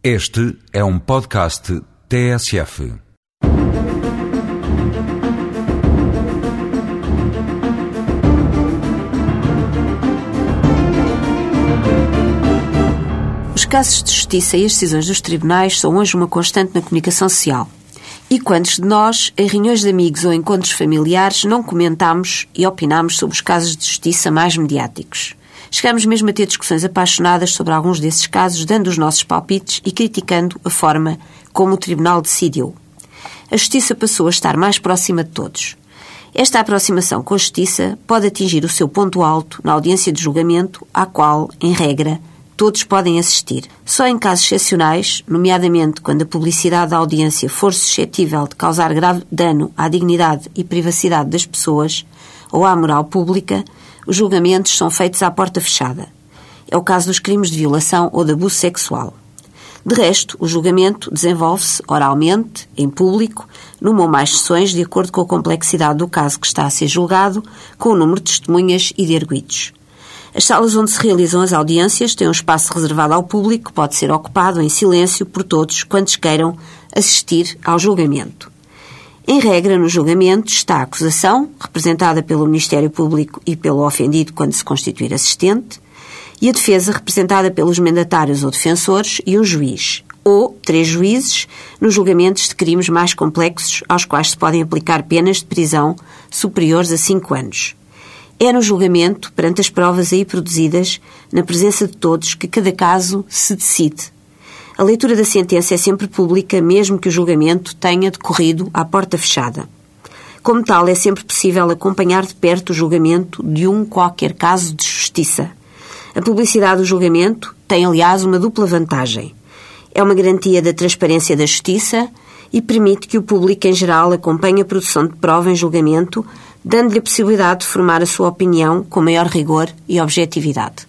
Este é um podcast TSF. Os casos de justiça e as decisões dos tribunais são hoje uma constante na comunicação social. E quantos de nós, em reuniões de amigos ou encontros familiares, não comentamos e opinamos sobre os casos de justiça mais mediáticos? Chegamos mesmo a ter discussões apaixonadas sobre alguns desses casos, dando os nossos palpites e criticando a forma como o Tribunal decidiu. A justiça passou a estar mais próxima de todos. Esta aproximação com a justiça pode atingir o seu ponto alto na audiência de julgamento, à qual, em regra, todos podem assistir. Só em casos excepcionais, nomeadamente quando a publicidade da audiência for suscetível de causar grave dano à dignidade e privacidade das pessoas ou à moral pública, os julgamentos são feitos à porta fechada. É o caso dos crimes de violação ou de abuso sexual. De resto, o julgamento desenvolve-se oralmente, em público, numa ou mais sessões, de acordo com a complexidade do caso que está a ser julgado, com o número de testemunhas e de arguidos. As salas onde se realizam as audiências têm um espaço reservado ao público que pode ser ocupado em silêncio por todos quantos queiram assistir ao julgamento. Em regra, no julgamento está a acusação, representada pelo Ministério Público e pelo ofendido quando se constituir assistente, e a defesa, representada pelos mandatários ou defensores e um juiz, ou três juízes, nos julgamentos de crimes mais complexos aos quais se podem aplicar penas de prisão superiores a cinco anos. É no julgamento, perante as provas aí produzidas, na presença de todos, que cada caso se decide a leitura da sentença é sempre pública, mesmo que o julgamento tenha decorrido à porta fechada. Como tal, é sempre possível acompanhar de perto o julgamento de um qualquer caso de justiça. A publicidade do julgamento tem, aliás, uma dupla vantagem. É uma garantia da transparência da justiça e permite que o público em geral acompanhe a produção de prova em julgamento, dando-lhe a possibilidade de formar a sua opinião com maior rigor e objetividade.